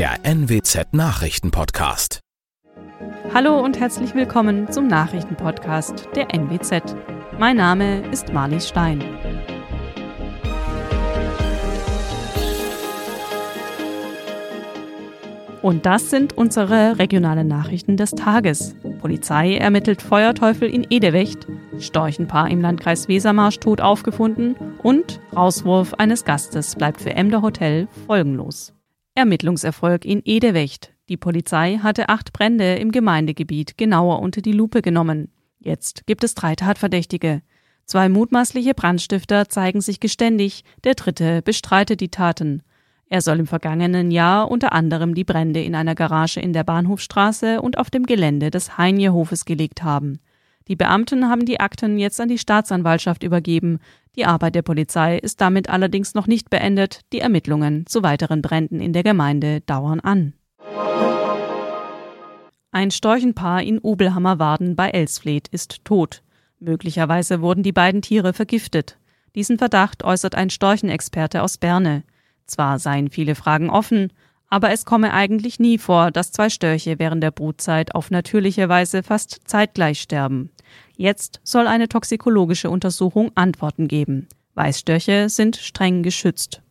der NWZ Nachrichtenpodcast. Hallo und herzlich willkommen zum Nachrichtenpodcast der NWZ. Mein Name ist Marlies Stein. Und das sind unsere regionalen Nachrichten des Tages. Polizei ermittelt Feuerteufel in Edewecht, Storchenpaar im Landkreis Wesermarsch tot aufgefunden und Rauswurf eines Gastes bleibt für Emder Hotel folgenlos. Ermittlungserfolg in Edewecht. Die Polizei hatte acht Brände im Gemeindegebiet genauer unter die Lupe genommen. Jetzt gibt es drei Tatverdächtige. Zwei mutmaßliche Brandstifter zeigen sich geständig, der dritte bestreitet die Taten. Er soll im vergangenen Jahr unter anderem die Brände in einer Garage in der Bahnhofstraße und auf dem Gelände des Heinje-Hofes gelegt haben. Die Beamten haben die Akten jetzt an die Staatsanwaltschaft übergeben. Die Arbeit der Polizei ist damit allerdings noch nicht beendet. Die Ermittlungen zu weiteren Bränden in der Gemeinde dauern an. Ein Storchenpaar in Ubelhammer-Warden bei Elsfleth ist tot. Möglicherweise wurden die beiden Tiere vergiftet. Diesen Verdacht äußert ein Storchenexperte aus Berne. Zwar seien viele Fragen offen, aber es komme eigentlich nie vor, dass zwei Störche während der Brutzeit auf natürliche Weise fast zeitgleich sterben. Jetzt soll eine toxikologische Untersuchung Antworten geben. Weißstörche sind streng geschützt.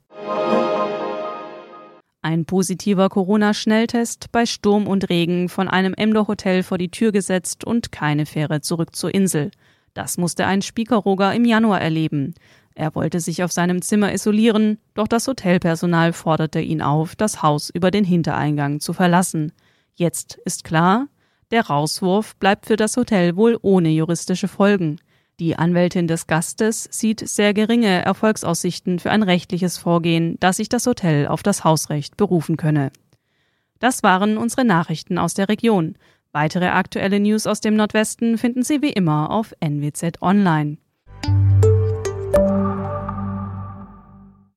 Ein positiver Corona-Schnelltest bei Sturm und Regen von einem Emder Hotel vor die Tür gesetzt und keine Fähre zurück zur Insel. Das musste ein Spiekeroger im Januar erleben. Er wollte sich auf seinem Zimmer isolieren, doch das Hotelpersonal forderte ihn auf, das Haus über den Hintereingang zu verlassen. Jetzt ist klar, der Rauswurf bleibt für das Hotel wohl ohne juristische Folgen. Die Anwältin des Gastes sieht sehr geringe Erfolgsaussichten für ein rechtliches Vorgehen, dass sich das Hotel auf das Hausrecht berufen könne. Das waren unsere Nachrichten aus der Region. Weitere aktuelle News aus dem Nordwesten finden Sie wie immer auf NWZ Online.